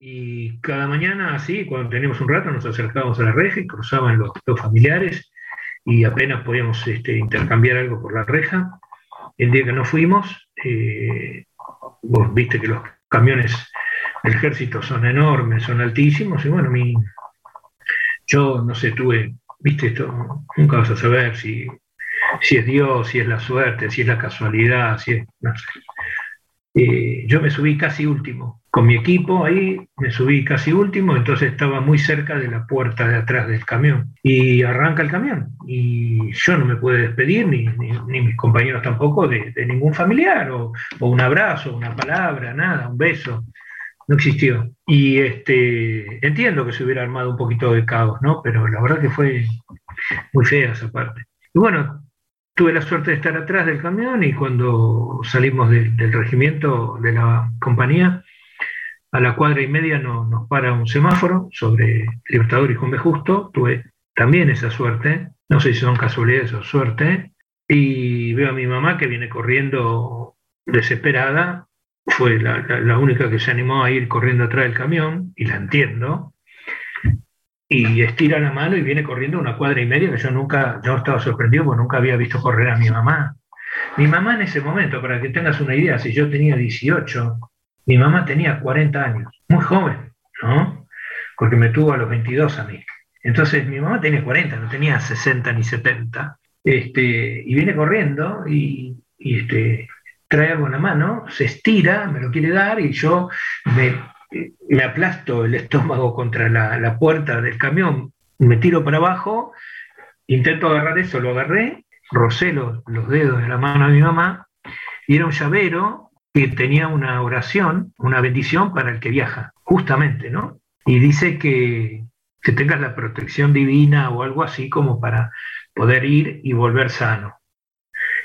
Y cada mañana, así, cuando teníamos un rato, nos acercábamos a la reja y cruzaban los, dos familiares y apenas podíamos este, intercambiar algo por la reja. El día que no fuimos, eh, vos viste que los camiones del ejército son enormes, son altísimos, y bueno, mi, yo no sé, tuve, viste esto, nunca vas a saber si, si es Dios, si es la suerte, si es la casualidad, si es, no sé. Eh, yo me subí casi último, con mi equipo ahí me subí casi último, entonces estaba muy cerca de la puerta de atrás del camión. Y arranca el camión. Y yo no me pude despedir, ni, ni, mis compañeros tampoco, de, ningún familiar, o, o, un abrazo, una palabra, nada, un beso. No existió. Y este, entiendo que se hubiera armado un poquito de caos, ¿no? Pero la verdad que fue muy fea esa parte. Y bueno, tuve la suerte de estar atrás del camión y cuando salimos del regimiento de la compañía, a la cuadra y media nos para un semáforo sobre Libertador y Juan Justo. Tuve también esa suerte, no sé si son casualidades o suerte, y veo a mi mamá que viene corriendo desesperada. Fue la, única que se animó a ir corriendo atrás del camión, y la entiendo. Y estira la mano y viene corriendo una cuadra y media, que yo nunca, yo estaba sorprendido porque nunca había visto correr a mi mamá. Mi mamá en ese momento, para que tengas una idea, si yo tenía 18, mi mamá tenía 40 años, muy joven, ¿no? Porque me tuvo a los 22 a mí. Entonces mi mamá tenía 40, no tenía 60 ni 70. Este, y viene corriendo y, este, trae algo en la mano, se estira, me lo quiere dar y yo me, aplasto el estómago contra la, puerta del camión, me tiro para abajo, intento agarrar eso, lo agarré, rocé los, los dedos de la mano de mi mamá y era un llavero que tenía una oración, una bendición para el que viaja, justamente, ¿no? Y dice que, que tengas la protección divina o algo así como para poder ir y volver sano.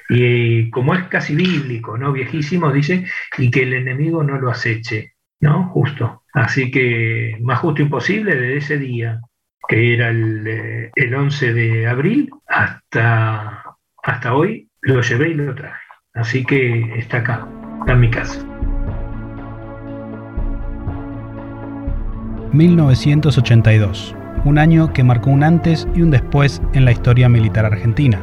Y como es casi bíblico, ¿no? Viejísimo, dice, y que el enemigo no lo aceche, ¿no? Justo. Así que más justo imposible desde ese día, que era el, el 11 de abril, hasta, hasta hoy, lo llevé y lo traje. Así que está acá en mi casa. 1982, un año que marcó un antes y un después en la historia militar argentina.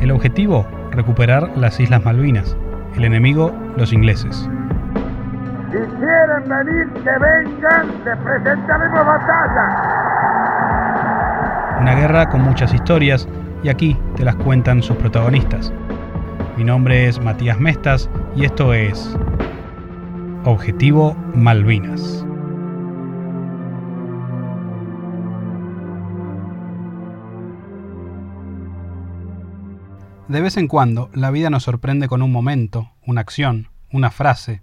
El objetivo, recuperar las Islas Malvinas. El enemigo, los ingleses. Si quieren venir, que vengan, les presentaremos batalla. Una guerra con muchas historias y aquí te las cuentan sus protagonistas. Mi nombre es Matías Mestas y esto es Objetivo Malvinas. De vez en cuando, la vida nos sorprende con un momento, una acción, una frase,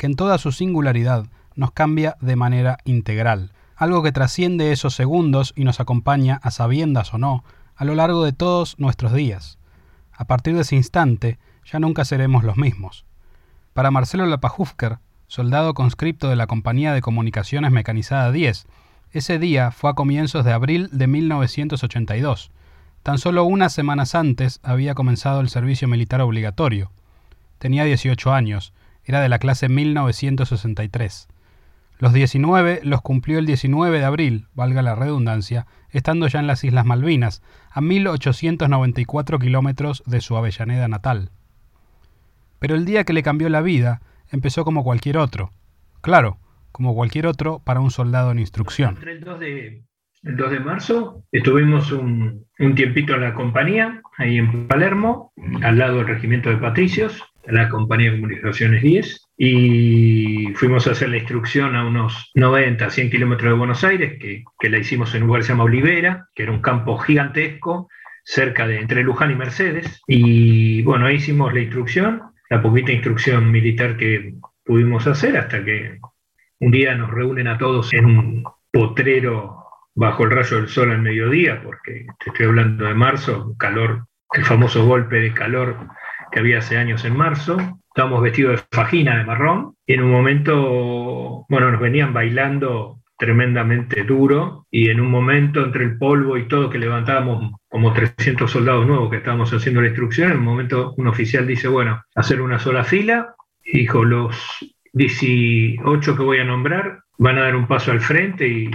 que en toda su singularidad nos cambia de manera integral, algo que trasciende esos segundos y nos acompaña a sabiendas o no a lo largo de todos nuestros días. A partir de ese instante, ya nunca seremos los mismos. Para Marcelo Lapajufker, soldado conscripto de la Compañía de Comunicaciones Mecanizada 10, ese día fue a comienzos de abril de 1982. Tan solo unas semanas antes había comenzado el servicio militar obligatorio. Tenía 18 años, era de la clase 1963. Los 19 los cumplió el 19 de abril, valga la redundancia, estando ya en las Islas Malvinas, a 1894 kilómetros de su Avellaneda natal. Pero el día que le cambió la vida empezó como cualquier otro. Claro, como cualquier otro para un soldado en instrucción. El 2 de, el 2 de marzo estuvimos un, tiempito en la compañía, ahí en Palermo, al lado del regimiento de Patricios, la compañía de comunicaciones 10, y fuimos a hacer la instrucción a unos 90, 100 kilómetros de Buenos Aires, que, que, la hicimos en un lugar que se llama Olivera, que era un campo gigantesco, cerca de entre Luján y Mercedes, y bueno, ahí hicimos la instrucción, la poquita instrucción militar que pudimos hacer, hasta que un día nos reúnen a todos en un potrero bajo el rayo del sol al mediodía, porque te estoy hablando de marzo, calor, el famoso golpe de calor que había hace años en marzo, estábamos vestidos de fajina de marrón y en un momento, bueno, nos venían bailando tremendamente duro y en un momento entre el polvo y todo que levantábamos como 300 soldados nuevos que estábamos haciendo la instrucción, en un momento un oficial dice, bueno, hacer una sola fila, dijo, los, 18 que voy a nombrar van a dar un paso al frente y,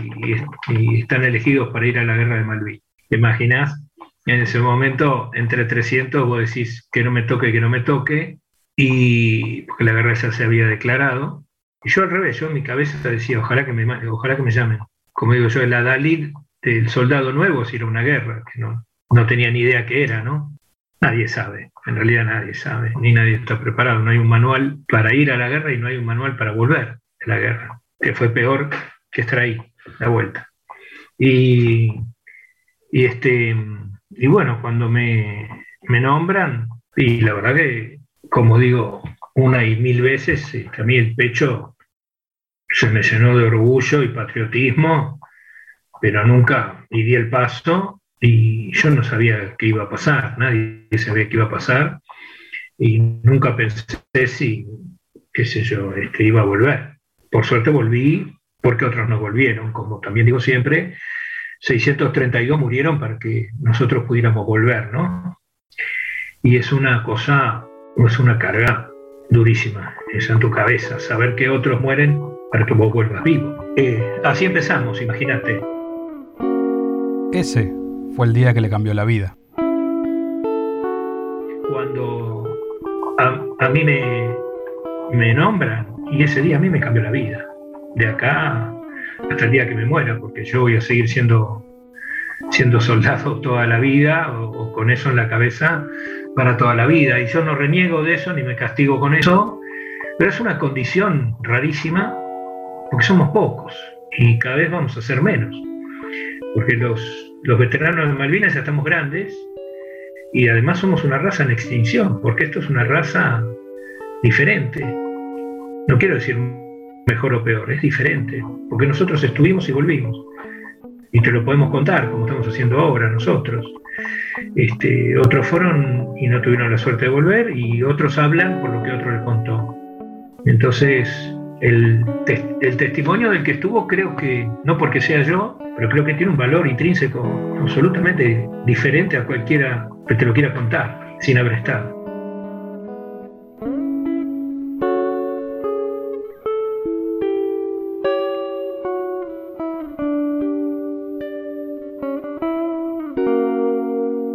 están elegidos para ir a la guerra de Malvinas. ¿Te imaginas? En ese momento, entre 300, vos decís que no me toque, que no me toque, y porque la guerra ya se había declarado. Y yo al revés, yo en mi cabeza decía, ojalá que me, ojalá que me llamen. Como digo yo, la Dalí del soldado nuevo si era una guerra, que no, no tenía ni idea qué era, ¿no? Nadie sabe, en realidad nadie sabe, ni nadie está preparado. No hay un manual para ir a la guerra y no hay un manual para volver de la guerra, que fue peor que estar ahí, la vuelta. Y, este, y bueno, cuando me, me nombran, y la verdad que, como digo, una y mil veces, este, a mí el pecho se me llenó de orgullo y patriotismo, pero nunca di el paso y yo no sabía qué iba a pasar, nadie sabía qué iba a pasar y nunca pensé si, qué sé yo, este, iba a volver. Por suerte volví porque otros no volvieron, como también digo siempre, 632 murieron para que nosotros pudiéramos volver, ¿no? Y es una cosa, es una carga durísima, es en tu cabeza, saber que otros mueren para que vos vuelvas vivo. Eh, así empezamos, imagínate. Ese fue el día que le cambió la vida. Cuando a, mí me, me nombran, y ese día a mí me cambió la vida. De acá hasta el día que me muera, porque yo voy a seguir siendo, siendo soldado toda la vida o, con eso en la cabeza para toda la vida. Y yo no reniego de eso ni me castigo con eso, pero es una condición rarísima porque somos pocos y cada vez vamos a ser menos. Porque los, los veteranos de Malvinas ya estamos grandes y además somos una raza en extinción, porque esto es una raza diferente. No quiero decir mejor o peor, es diferente, porque nosotros estuvimos y volvimos. Y te lo podemos contar, como estamos haciendo ahora nosotros. Este, otros fueron y no tuvieron la suerte de volver, y otros hablan por lo que otro le contó. Entonces, el, el testimonio del que estuvo creo que, no porque sea yo, pero creo que tiene un valor intrínseco absolutamente diferente a cualquiera que te lo quiera contar sin haber estado.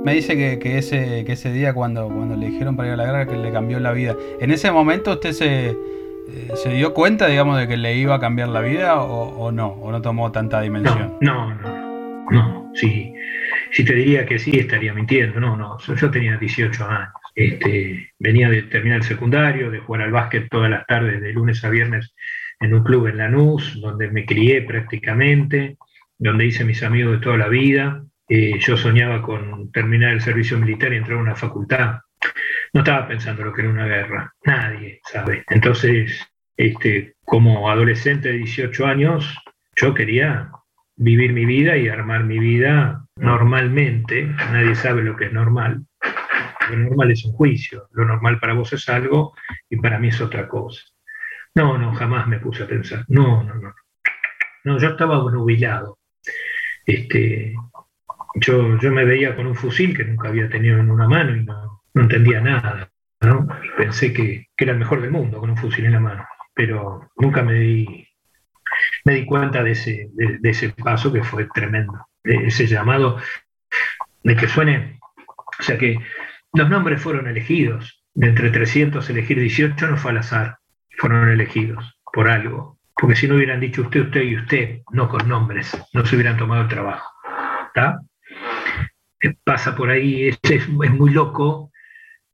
Me dice que, ese, que ese día cuando, cuando le dijeron para ir a la guerra que le cambió la vida. En ese momento usted se, ¿Se dio cuenta, digamos, de que le iba a cambiar la vida o, no? ¿O no tomó tanta dimensión? No, no, no. Si, te diría que sí, estaría mintiendo. No, no. Yo tenía 18 años. Este, venía de terminar el secundario, de jugar al básquet todas las tardes, de lunes a viernes, en un club en Lanús, donde me crié prácticamente, donde hice mis amigos de toda la vida. Eh, yo soñaba con terminar el servicio militar y entrar a una facultad no estaba pensando lo que era una guerra, nadie sabe. Entonces, este, como adolescente de 18 años, yo quería vivir mi vida y armar mi vida normalmente. Nadie sabe lo que es normal. Lo normal es un juicio, lo normal para vos es algo y para mí es otra cosa. No, no, jamás me puse a pensar. No, no, no. No, yo estaba nubilado. Este, yo, yo me veía con un fusil que nunca había tenido en una mano y no, no entendía nada, ¿no? Pensé que, era el mejor del mundo con un fusil en la mano, pero nunca me di, me di cuenta de ese, de, ese paso que fue tremendo, de ese llamado de que suene, o sea que los nombres fueron elegidos, de entre 300 elegir 18 no fue al azar, fueron elegidos por algo, porque si no hubieran dicho usted, usted y usted, no con nombres, no se hubieran tomado el trabajo. ¿Está? Pasa por ahí, es, es muy loco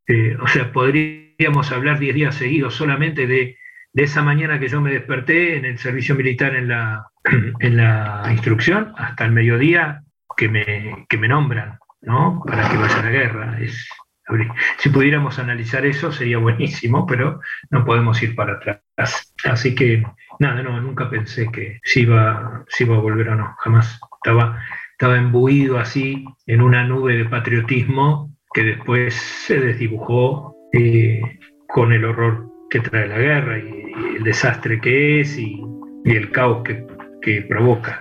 eh, o sea, podríamos hablar 10 días seguidos solamente de, esa mañana que yo me desperté en el servicio militar en la, en la instrucción hasta el mediodía que me, me nombran, ¿no? Para que vaya a la guerra. Es, si pudiéramos analizar eso sería buenísimo, pero no podemos ir para atrás. Así que nada, no, nunca pensé que si iba, si iba a volver o no, jamás. Estaba, estaba embuido así en una nube de patriotismo que después se desdibujó eh, con el horror que trae la guerra y, el desastre que es y, el caos que, que provoca.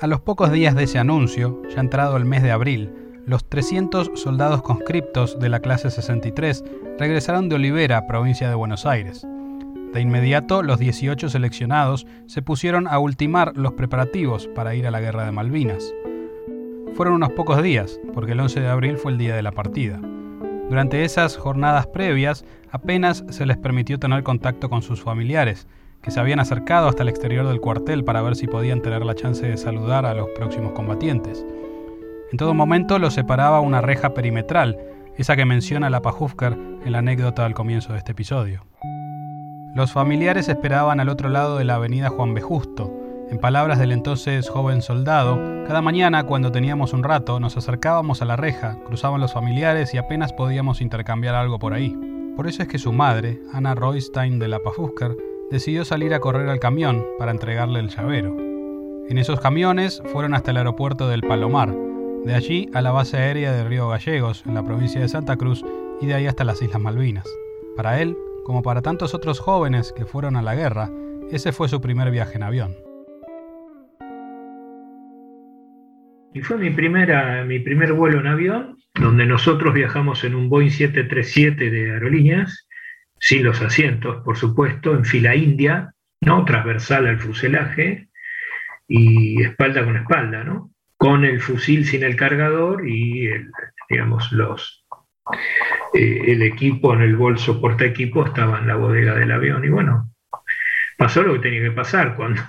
A los pocos días de ese anuncio, ya entrado el mes de abril, los 300 soldados conscriptos de la clase 63 regresaron de Olivera, provincia de Buenos Aires. De inmediato, los 18 seleccionados se pusieron a ultimar los preparativos para ir a la Guerra de Malvinas. Fueron unos pocos días, porque el 11 de abril fue el día de la partida. Durante esas jornadas previas, apenas se les permitió tener contacto con sus familiares, que se habían acercado hasta el exterior del cuartel para ver si podían tener la chance de saludar a los próximos combatientes. En todo momento los separaba una reja perimetral, esa que menciona la Pajufkar en la anécdota al comienzo de este episodio. Los familiares esperaban al otro lado de la avenida Juan B. Justo. En palabras del entonces joven soldado, cada mañana cuando teníamos un rato nos acercábamos a la reja, cruzaban los familiares y apenas podíamos intercambiar algo por ahí. Por eso es que su madre, Ana Roystein de la Pafusker, decidió salir a correr al camión para entregarle el llavero. En esos camiones fueron hasta el aeropuerto del Palomar, de allí a la base aérea de Río Gallegos, en la provincia de Santa Cruz, y de ahí hasta las Islas Malvinas. Para él, como para tantos otros jóvenes que fueron a la guerra, ese fue su primer viaje en avión. Y fue mi, primera, mi primer vuelo en avión, donde nosotros viajamos en un Boeing 737 de aerolíneas, sin los asientos, por supuesto, en fila india, ¿no? transversal al fuselaje y espalda con espalda, ¿no? con el fusil sin el cargador y digamos, los, eh, el equipo en el bolso porta equipo estaba en la bodega del avión. Y bueno, pasó lo que tenía que pasar cuando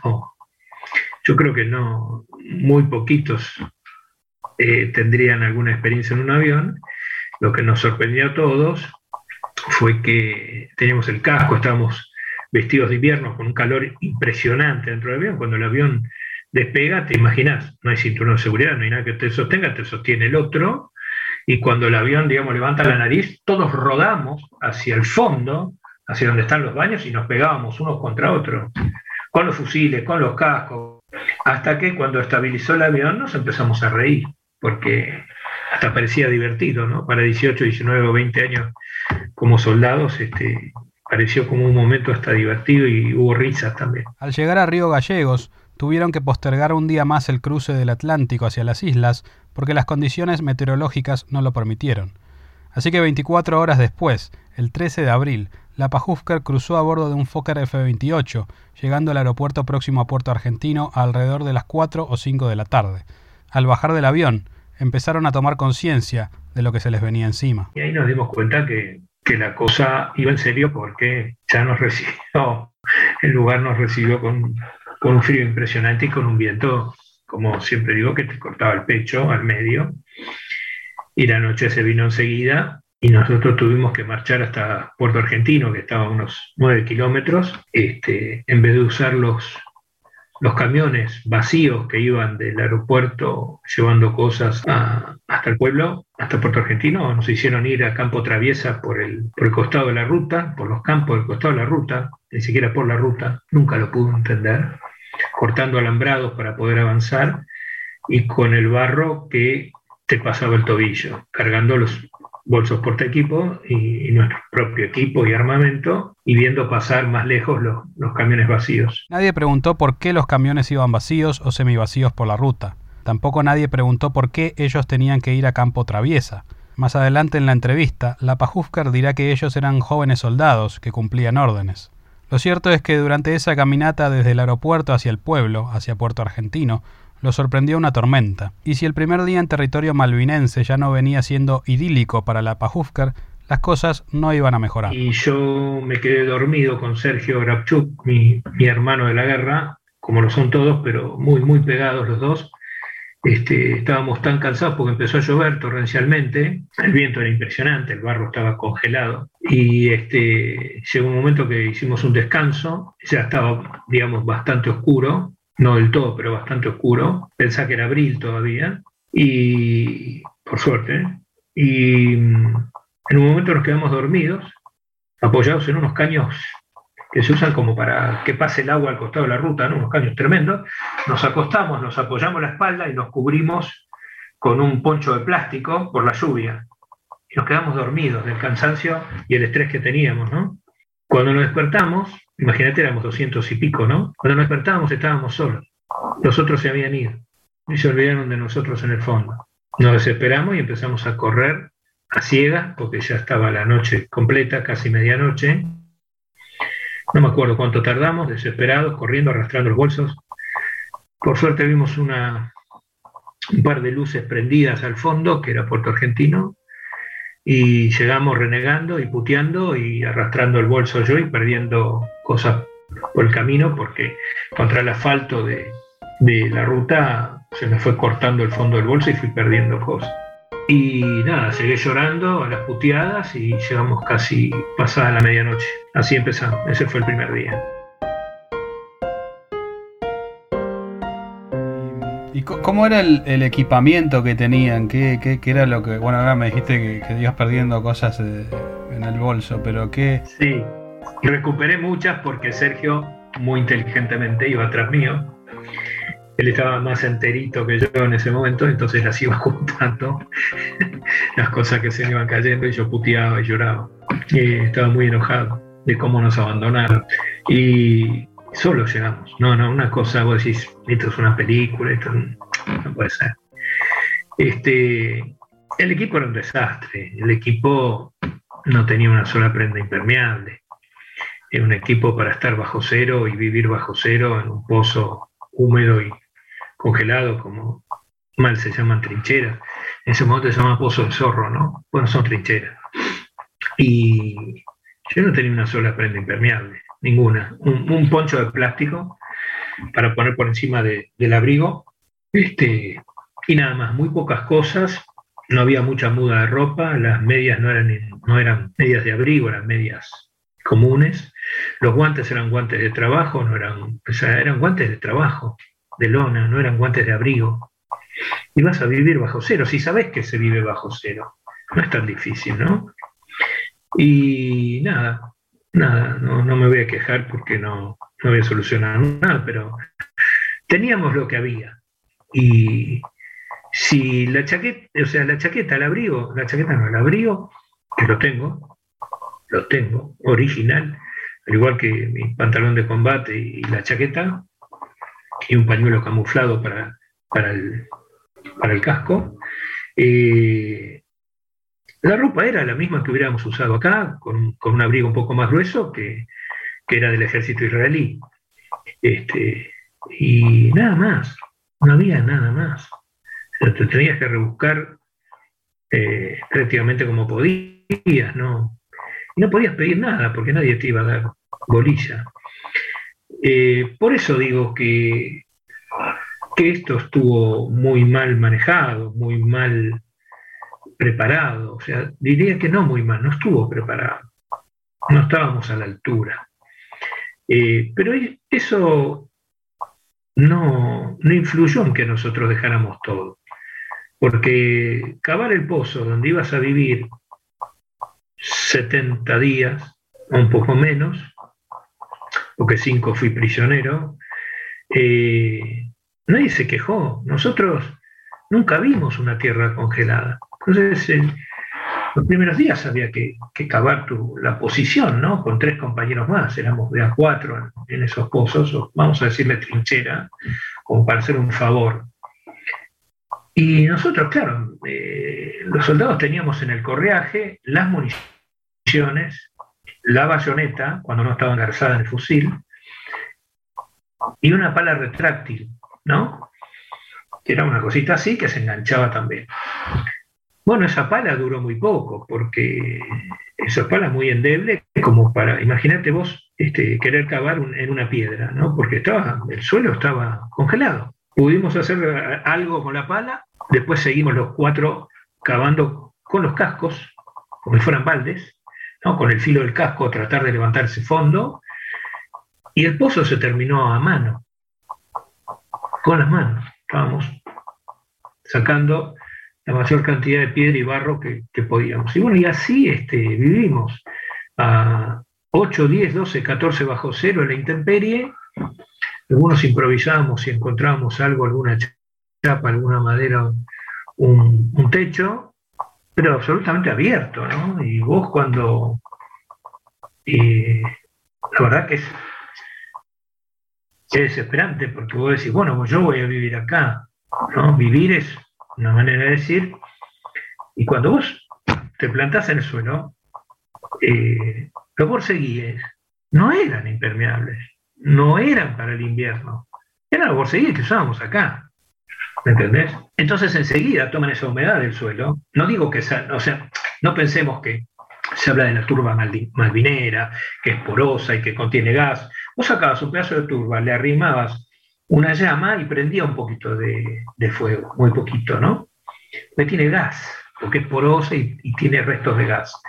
yo creo que no, muy poquitos eh, tendrían alguna experiencia en un avión. Lo que nos sorprendió a todos fue que teníamos el casco, estábamos vestidos de invierno con un calor impresionante dentro del avión. Cuando el avión despega, te imaginas, no hay cinturón de seguridad, no hay nada que te sostenga, te sostiene el otro y cuando el avión, digamos, levanta la nariz, todos rodamos hacia el fondo, hacia donde están los baños, y nos pegábamos unos contra otros, con los fusiles, con los cascos, hasta que cuando estabilizó el avión nos empezamos a reír, porque hasta parecía divertido, ¿no? Para 18, 19 o 20 años como soldados, este, pareció como un momento hasta divertido y hubo risas también. Al llegar a Río Gallegos, tuvieron que postergar un día más el cruce del Atlántico hacia las islas porque las condiciones meteorológicas no lo permitieron. Así que 24 horas después, el 13 de abril, la Pajufker cruzó a bordo de un Fokker F-28, llegando al aeropuerto próximo a Puerto Argentino alrededor de las 4 o 5 de la tarde. Al bajar del avión, empezaron a tomar conciencia de lo que se les venía encima. Y ahí nos dimos cuenta que, que la cosa iba en serio porque ya nos recibió, el lugar nos recibió con con un frío impresionante y con un viento, como siempre digo, que te cortaba el pecho al medio. Y la noche se vino enseguida y nosotros tuvimos que marchar hasta Puerto Argentino, que estaba a unos 9 kilómetros, este, en vez de usar los, los camiones vacíos que iban del aeropuerto llevando cosas hasta el pueblo, hasta Puerto Argentino, nos hicieron ir a Campo Traviesa por el, por el costado de la ruta, por los campos del costado de la ruta, ni siquiera por la ruta, nunca lo pudo entender cortando alambrados para poder avanzar y con el barro que te pasaba el tobillo, cargando los bolsos porta equipo y, nuestro propio equipo y armamento y viendo pasar más lejos los, camiones vacíos. Nadie preguntó por qué los camiones iban vacíos o semivacíos por la ruta. Tampoco nadie preguntó por qué ellos tenían que ir a campo traviesa. Más adelante en la entrevista, la Pajufkar dirá que ellos eran jóvenes soldados que cumplían órdenes. Lo cierto es que durante esa caminata desde el aeropuerto hacia el pueblo, hacia Puerto Argentino, lo sorprendió una tormenta, y si el primer día en territorio malvinense ya no venía siendo idílico para la Pajufkar, las cosas no iban a mejorar. Y yo me quedé dormido con Sergio Grabchuk, mi, mi hermano de la guerra, como lo son todos, pero muy, muy pegados los dos, este, estábamos tan cansados porque empezó a llover torrencialmente, el viento era impresionante, el barro estaba congelado. Y este, llegó un momento que hicimos un descanso, ya estaba, digamos, bastante oscuro, no del todo, pero bastante oscuro, pensá que era abril todavía y, por suerte, y mm, en un momento nos quedamos dormidos, apoyados en unos caños que se usan como para que pase el agua al costado de la ruta, ¿no? unos caños tremendos, nos acostamos, nos apoyamos la espalda y nos cubrimos con un poncho de plástico por la lluvia. Y nos quedamos dormidos del cansancio y el estrés que teníamos, ¿no? Cuando nos despertamos, imagínate, éramos doscientos y pico, ¿no? Cuando nos despertábamos estábamos solos. Los otros se habían ido y se olvidaron de nosotros en el fondo. nos desesperamos y empezamos a correr a ciegas, porque ya estaba la noche completa, casi medianoche. No me acuerdo cuánto tardamos, desesperados, corriendo, arrastrando los bolsos. Por suerte vimos una, un par de luces prendidas al fondo, que era Puerto Argentino, y llegamos renegando y puteando y arrastrando el bolso yo y perdiendo cosas por el camino, porque contra el asfalto de, de la ruta se me fue cortando el fondo del bolso y fui perdiendo cosas. Y nada, seguí llorando a las puteadas y llegamos casi pasada la medianoche. Así empezamos, ese fue el primer día. Cómo era el, equipamiento que tenían? ¿Qué, ¿Qué, qué, era lo que.? Bueno, ahora me dijiste que, ibas perdiendo cosas eh, en el bolso, pero ¿qué.? Sí, recuperé muchas porque Sergio, muy inteligentemente, iba atrás mío él estaba más enterito que yo en ese momento, entonces las iba juntando, las cosas que se me iban cayendo y yo puteaba y lloraba. Y estaba muy enojado de cómo nos abandonaron. Y solo llegamos. No, no, una cosa, vos decís, esto es una película, esto no puede ser. Este, el equipo era un desastre, el equipo no tenía una sola prenda impermeable. Era un equipo para estar bajo cero y vivir bajo cero en un pozo húmedo y congelado, como mal se llaman trincheras. En ese momento se llama pozo de zorro, ¿no? Bueno, son trincheras. Y yo no tenía una sola prenda impermeable, ninguna. Un, poncho de plástico para poner por encima del abrigo. Este, y nada más, muy pocas cosas. No había mucha muda de ropa, las medias no eran, no eran medias de abrigo, eran medias comunes. Los guantes eran guantes de trabajo, no eran, o sea, eran guantes de trabajo de lona, no eran guantes de abrigo. Y vas a vivir bajo cero, si sabes que se vive bajo cero. No es tan difícil, ¿no? Y nada, nada, no, me voy a quejar porque no, no voy a solucionar nada, pero teníamos lo que había. Y si la chaqueta, o sea, la chaqueta, el abrigo, la chaqueta no, el abrigo, que lo tengo, lo tengo, original, al igual que mi pantalón de combate y la chaqueta, y un pañuelo camuflado para, para, el, para el casco. Eh, la ropa era la misma que hubiéramos usado acá, con, un abrigo un poco más grueso que, era del ejército israelí. Este, y nada más, no había nada más. te tenías que rebuscar eh, prácticamente como podías, ¿no? Y no podías pedir nada porque nadie te iba a dar bolilla. Eh, por eso digo que, que esto estuvo muy mal manejado, muy mal preparado. O sea, diría que no muy mal, no estuvo preparado. No estábamos a la altura. Eh, pero eso no, influyó en que nosotros dejáramos todo. Porque cavar el pozo donde ibas a vivir 70 días, o un poco menos, porque cinco fui prisionero, eh, nadie se quejó. Nosotros nunca vimos una tierra congelada. Entonces, los primeros días había que, cavar la posición, ¿no? Con tres compañeros más, éramos de a cuatro en, esos pozos, vamos a decirle trinchera, como para hacer un favor. Y nosotros, claro, eh, los soldados teníamos en el correaje las municiones la bayoneta, cuando no estaba engarzada en el fusil, y una pala retráctil, ¿no? Que era una cosita así que se enganchaba también. Bueno, esa pala duró muy poco, porque esa pala es muy endeble, como para, imagínate vos, este, querer cavar en una piedra, ¿no? Porque estaba, el suelo estaba congelado. Pudimos hacer algo con la pala, después seguimos los cuatro cavando con los cascos, como si fueran baldes, con el filo del casco tratar de levantar ese fondo, y el pozo se terminó a mano, con las manos. Estábamos sacando la mayor cantidad de piedra y barro que, podíamos. Y bueno, y así este, vivimos a 8, 10, 12, 14 bajo cero en la intemperie. Algunos improvisábamos y encontrábamos algo, alguna chapa, alguna madera, un, techo, pero absolutamente abierto, ¿no? Y vos cuando... la verdad que es, es desesperante porque vos decís, bueno, yo voy a vivir acá, ¿no? Vivir es una manera de decir, y cuando vos te plantás en el suelo, eh, los borseguíes no eran impermeables, no eran para el invierno, eran los borseguíes que usábamos acá. ¿Me entendés? Entonces enseguida toman esa humedad del suelo. No digo que sea, o sea, no pensemos que se habla de la turba malvinera, que es porosa y que contiene gas. Vos sacabas un pedazo de turba, le arrimabas una llama y prendía un poquito de, fuego, muy poquito, ¿no? Porque tiene gas, porque es porosa y, tiene restos de gas.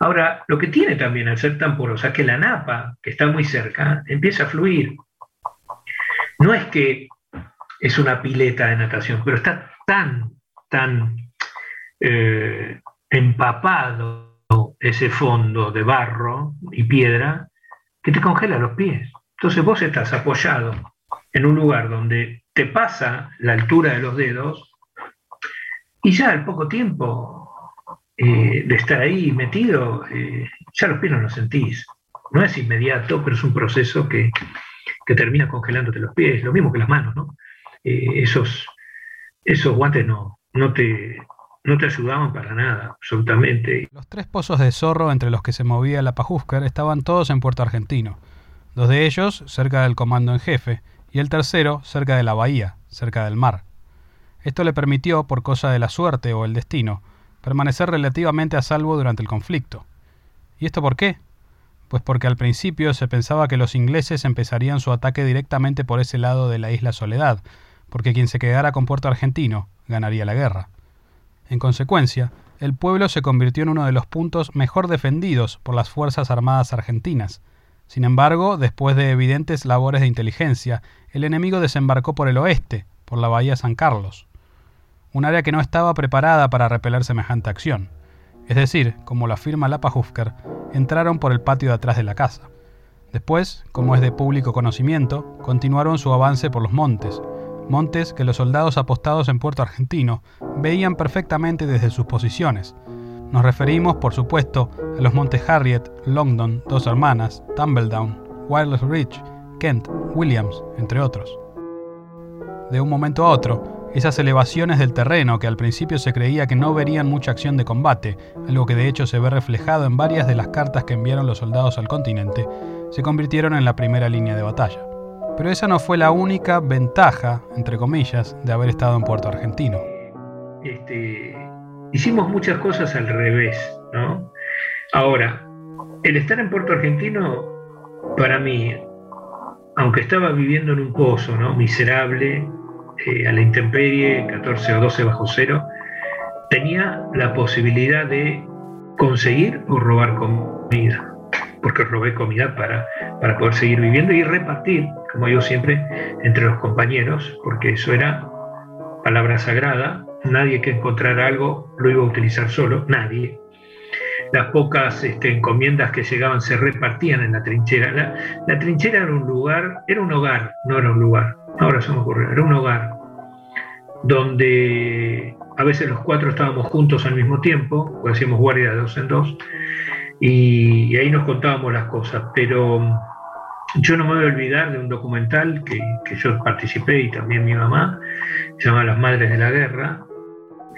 Ahora, lo que tiene también al ser tan porosa es que la napa, que está muy cerca, empieza a fluir. No es que es una pileta de natación, pero está tan, tan eh, empapado ese fondo de barro y piedra que te congela los pies. Entonces vos estás apoyado en un lugar donde te pasa la altura de los dedos y ya al poco tiempo eh, de estar ahí metido, eh, ya los pies no los sentís. No es inmediato, pero es un proceso que, que termina congelándote los pies, lo mismo que las manos, ¿no? Eh, esos, esos guantes no, no, te, no te ayudaban para nada, absolutamente. Los tres pozos de zorro entre los que se movía la Pajúscar estaban todos en Puerto Argentino. Dos de ellos cerca del comando en jefe y el tercero cerca de la bahía, cerca del mar. Esto le permitió, por cosa de la suerte o el destino, permanecer relativamente a salvo durante el conflicto. ¿Y esto por qué? Pues porque al principio se pensaba que los ingleses empezarían su ataque directamente por ese lado de la isla Soledad, porque quien se quedara con Puerto Argentino ganaría la guerra. En consecuencia, el pueblo se convirtió en uno de los puntos mejor defendidos por las Fuerzas Armadas argentinas. Sin embargo, después de evidentes labores de inteligencia, el enemigo desembarcó por el oeste, por la bahía San Carlos, un área que no estaba preparada para repeler semejante acción. Es decir, como lo afirma Lapa Hufker, entraron por el patio de atrás de la casa. Después, como es de público conocimiento, continuaron su avance por los montes, montes que los soldados apostados en Puerto Argentino veían perfectamente desde sus posiciones. Nos referimos, por supuesto, a los montes Harriet, Longdon, Dos Hermanas, Tumbledown, Wireless Ridge, Kent, Williams, entre otros. De un momento a otro, esas elevaciones del terreno que al principio se creía que no verían mucha acción de combate, algo que de hecho se ve reflejado en varias de las cartas que enviaron los soldados al continente, se convirtieron en la primera línea de batalla. Pero esa no fue la única ventaja, entre comillas, de haber estado en Puerto Argentino. Este, hicimos muchas cosas al revés, ¿no? Ahora, el estar en Puerto Argentino, para mí, aunque estaba viviendo en un pozo, ¿no? Miserable, eh, a la intemperie, 14 o 12 bajo cero, tenía la posibilidad de conseguir o robar comida porque robé comida para, para poder seguir viviendo y repartir, como yo siempre, entre los compañeros, porque eso era palabra sagrada, nadie que encontrara algo lo iba a utilizar solo, nadie. Las pocas este, encomiendas que llegaban se repartían en la trinchera. La, trinchera era un lugar, era un hogar, no era un lugar, ahora se me ocurrió, era un hogar donde a veces los cuatro estábamos juntos al mismo tiempo, o hacíamos guardia de dos en dos, y, ahí nos contábamos las cosas. Pero yo no me voy a olvidar de un documental que, que yo participé y también mi mamá, se llama Las Madres de la Guerra,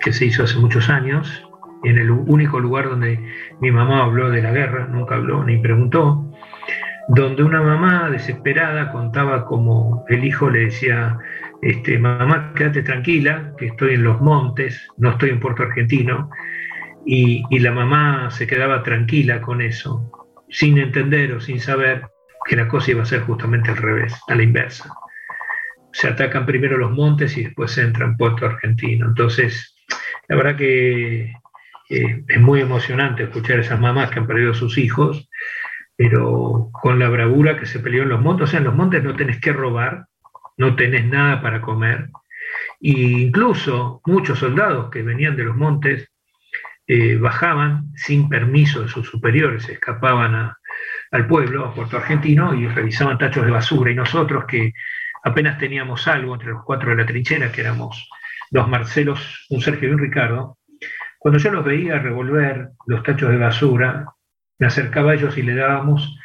que se hizo hace muchos años, en el único lugar donde mi mamá habló de la guerra, nunca habló ni preguntó, donde una mamá desesperada contaba como el hijo le decía, este, mamá, quédate tranquila, que estoy en los montes, no estoy en Puerto Argentino, y, la mamá se quedaba tranquila con eso, sin entender o sin saber que la cosa iba a ser justamente al revés, a la inversa. Se atacan primero los montes y después se entra en Puerto Argentino. Entonces, la verdad que es muy emocionante escuchar a esas mamás que han perdido a sus hijos, pero con la bravura que se peleó en los montes. O sea, en los montes no tenés que robar, no tenés nada para comer. E incluso muchos soldados que venían de los montes eh, bajaban sin permiso de sus superiores, escapaban al pueblo, a Puerto Argentino, y revisaban tachos de basura. Y nosotros que apenas teníamos algo entre los cuatro de la trinchera, que éramos dos Marcelos, un Sergio y un Ricardo, cuando yo los veía revolver los tachos de basura, me acercaba a ellos y le dábamos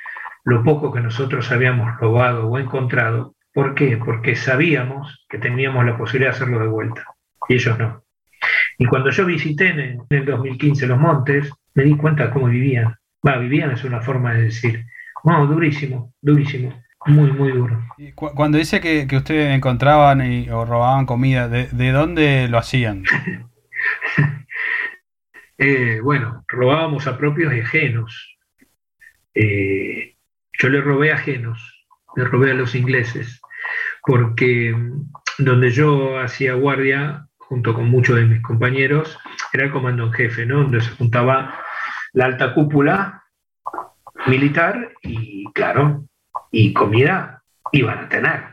lo poco que nosotros habíamos robado o encontrado. ¿Por qué? Porque sabíamos que teníamos la posibilidad de hacerlo de vuelta y ellos no. Y cuando yo visité en, el 2015 los montes, me di cuenta cómo vivían. Va, vivían es una forma de decir. No, durísimo, durísimo. Muy, muy duro. Cuando dice que, que ustedes encontraban y, o robaban comida, ¿de, de dónde lo hacían? eh, bueno, robábamos a propios y ajenos. Eh, yo le robé ajenos, le robé a los ingleses, porque donde yo hacía guardia, junto con muchos de mis compañeros, era el comando en jefe, ¿no? Donde se juntaba la alta cúpula militar y, claro, y comida iban a tener.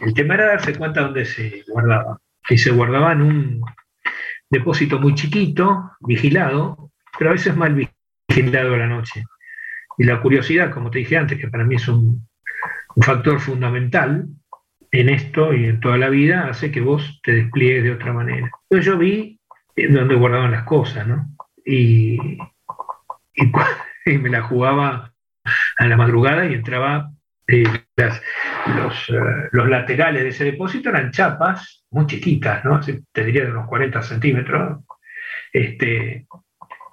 El tema era darse cuenta dónde se guardaba. Y se guardaba en un depósito muy chiquito, vigilado, pero a veces mal vigilado a la noche. Y la curiosidad, como te dije antes, que para mí es un, factor fundamental en esto y en toda la vida, hace que vos te despliegues de otra manera. Entonces yo vi dónde guardaban las cosas, ¿no? Y, me la jugaba a la madrugada y entraba eh, eh, los, laterales de ese depósito eran chapas muy chiquitas, ¿no? te diría de unos 40 centímetros, este,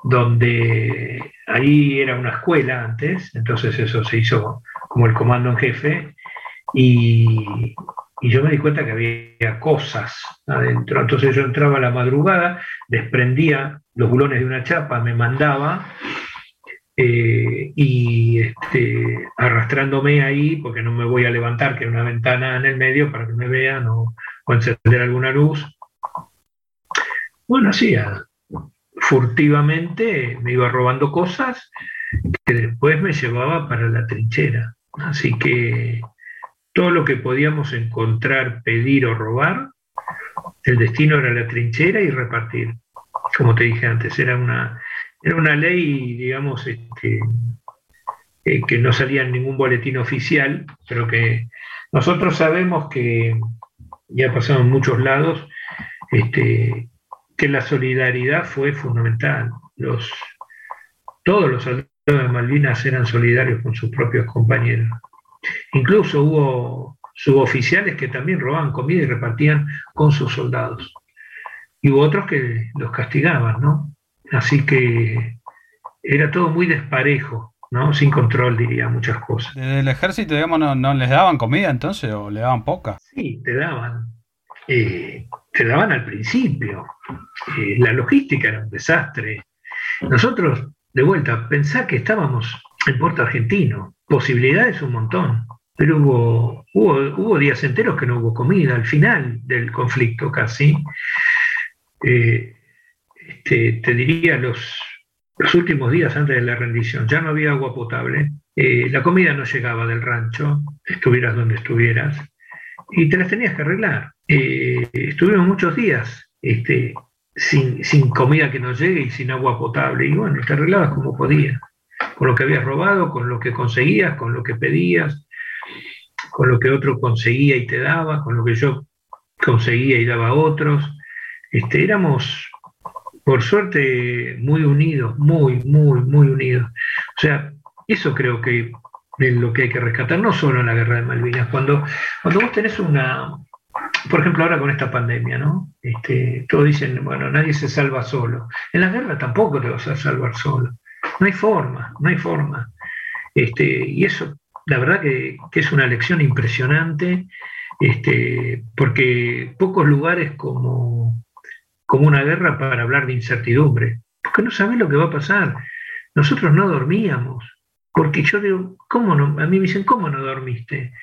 donde ahí era una escuela antes, entonces eso se hizo como el comando en jefe, y, yo me di cuenta que había cosas adentro. Entonces yo entraba a la madrugada, desprendía los bulones de una chapa, me mandaba eh, y este, arrastrándome ahí, porque no me voy a levantar, que hay una ventana en el medio para que me vean o, encender alguna luz. Bueno, hacía furtivamente, me iba robando cosas que después me llevaba para la trinchera. Así que todo lo que podíamos encontrar, pedir o robar, el destino era la trinchera y repartir. Como te dije antes, era una, era una ley, digamos, este, eh, que no salía en ningún boletín oficial, pero que nosotros sabemos que, ya ha pasado en muchos lados, este, que la solidaridad fue fundamental. Todos los soldados de Malvinas eran solidarios con sus propios compañeros. Incluso hubo suboficiales que también robaban comida y repartían con sus soldados. Y hubo otros que los castigaban, ¿no? Así que era todo muy desparejo, ¿no? Sin control, diría muchas cosas. ¿Desde el ejército, digamos, no, les daban comida entonces o le daban poca? Sí, te daban. Eh, te daban al principio. Eh, la logística era un desastre. Nosotros, de vuelta, pensá que estábamos en Puerto Argentino. Posibilidades un montón. Pero hubo, hubo, hubo días enteros que no hubo comida, al final del conflicto casi. Eh, este, te diría los, los últimos días antes de la rendición, ya no había agua potable, eh, la comida no llegaba del rancho, estuvieras donde estuvieras, y te las tenías que arreglar. Eh, estuvimos muchos días este, sin, sin, comida que nos llegue y sin agua potable, y bueno, te arreglabas como podías, con lo que habías robado, con lo que conseguías, con lo que pedías, con lo que otro conseguía y te daba, con lo que yo conseguía y daba a otros. Este, éramos por suerte, muy unidos, muy, muy, muy unidos. O sea, eso creo que es lo que hay que rescatar, no solo en la guerra de Malvinas. Cuando, cuando vos tenés una, por ejemplo, ahora con esta pandemia, ¿no? Este, todos dicen, bueno, nadie se salva solo. En la guerra tampoco te vas a salvar solo. No hay forma, no hay forma. Este, y eso, la verdad que, que es una lección impresionante, este, porque pocos lugares como, como una guerra para hablar de incertidumbre, porque no sabes lo que va a pasar. Nosotros no dormíamos, porque yo digo, ¿cómo no? A mí me dicen, ¿cómo no dormiste?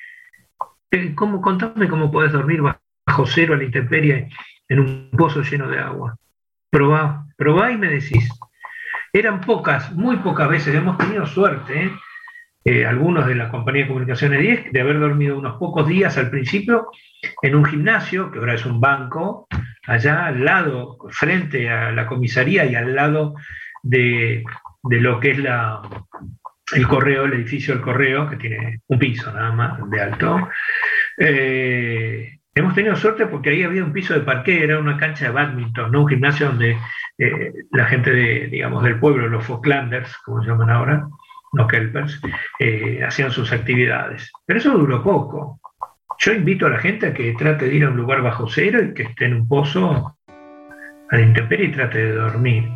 Eh, ¿Cómo, contame cómo podés dormir bajo cero a la intemperie en un pozo lleno de agua. Probá, probá y me decís. Eran pocas, muy pocas veces, hemos tenido suerte, ¿eh? Eh, algunos de la compañía de comunicaciones 10, de haber dormido unos pocos días al principio en un gimnasio, que ahora es un banco, allá al lado, frente a la comisaría y al lado de, lo que es la, el correo, el edificio del correo, que tiene un piso nada más de alto. Eh, hemos tenido suerte porque ahí había un piso de parque, era una cancha de badminton, ¿no? un gimnasio donde eh, la gente de, digamos, del pueblo, los Falklanders, como se llaman ahora, no Kelpers, eh, hacían sus actividades. Pero eso duró poco. Yo invito a la gente a que trate de ir a un lugar bajo cero y que esté en un pozo a la intemperie y trate de dormir.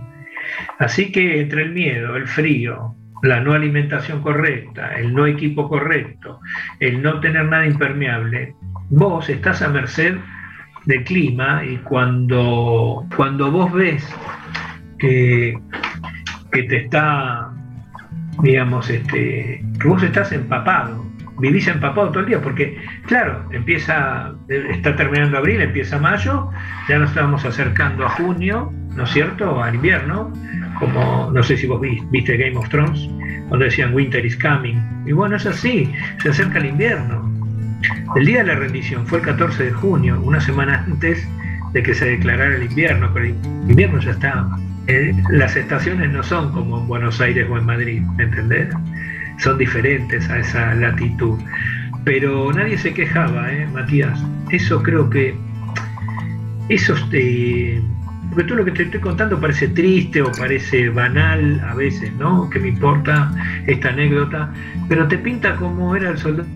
Así que entre el miedo, el frío, la no alimentación correcta, el no equipo correcto, el no tener nada impermeable, vos estás a merced del clima y cuando, cuando vos ves que, que te está, digamos, este, que vos estás empapado, vivís empapado todo el día, porque claro, empieza, está terminando abril, empieza mayo, ya nos estamos acercando a junio, ¿no es cierto?, al invierno, como no sé si vos viste Game of Thrones, cuando decían Winter is coming, y bueno, es así, se acerca el invierno. El día de la rendición fue el 14 de junio, una semana antes de que se declarara el invierno, pero el invierno ya estaba. Eh, las estaciones no son como en Buenos Aires o en Madrid, ¿me entendés? Son diferentes a esa latitud. Pero nadie se quejaba, ¿eh, Matías? Eso creo que. Eso. Eh, porque todo lo que te estoy contando parece triste o parece banal a veces, ¿no? Que me importa esta anécdota, pero te pinta cómo era el soldado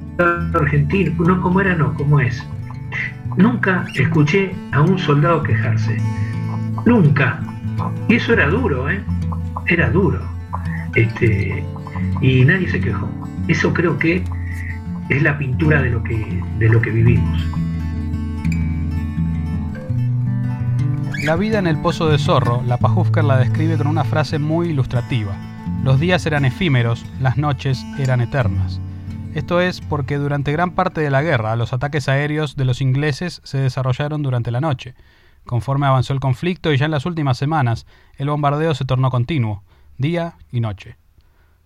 argentino, no cómo era, no, cómo es. Nunca escuché a un soldado quejarse, nunca. Y eso era duro, ¿eh? Era duro. Este, y nadie se quejó. Eso creo que es la pintura de lo que, de lo que vivimos. La vida en el Pozo de Zorro, la Pajufker la describe con una frase muy ilustrativa. Los días eran efímeros, las noches eran eternas. Esto es porque durante gran parte de la guerra los ataques aéreos de los ingleses se desarrollaron durante la noche. Conforme avanzó el conflicto y ya en las últimas semanas, el bombardeo se tornó continuo, día y noche.